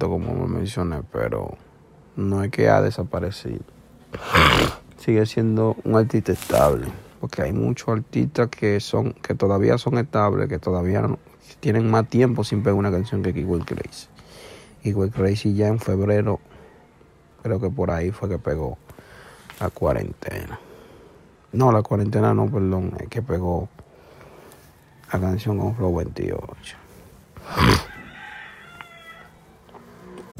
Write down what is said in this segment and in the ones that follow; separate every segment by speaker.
Speaker 1: Como me mencioné, pero no es que ha desaparecido. Sigue siendo un artista estable, porque hay muchos artistas que son que todavía son estables, que todavía no- tienen más tiempo sin pegar una canción que Will Crazy. Will Crazy ya en febrero, creo que por ahí fue que pegó la cuarentena. No, la cuarentena no, perdón, es que pegó la canción con Flow 28.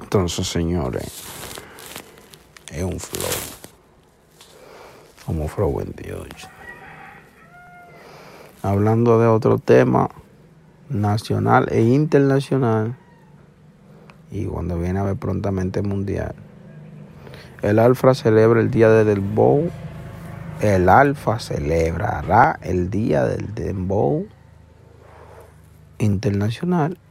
Speaker 1: Entonces, señores, es un flow. Como Flow 28. Hablando de otro tema nacional e internacional, y cuando viene a ver prontamente mundial, el Alfa celebra el día del Dembow. El Alfa celebrará el día del Dembow internacional